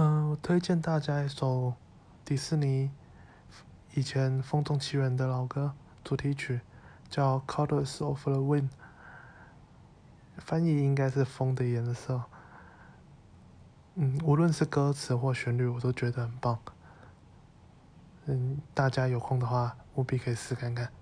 嗯我推荐大家一首迪士尼以前风中奇缘的老歌主题曲叫 colors of the wind 翻译应该是风的颜色。嗯无论是歌词或旋律我都觉得很棒。嗯大家有空的话务必可以试看看。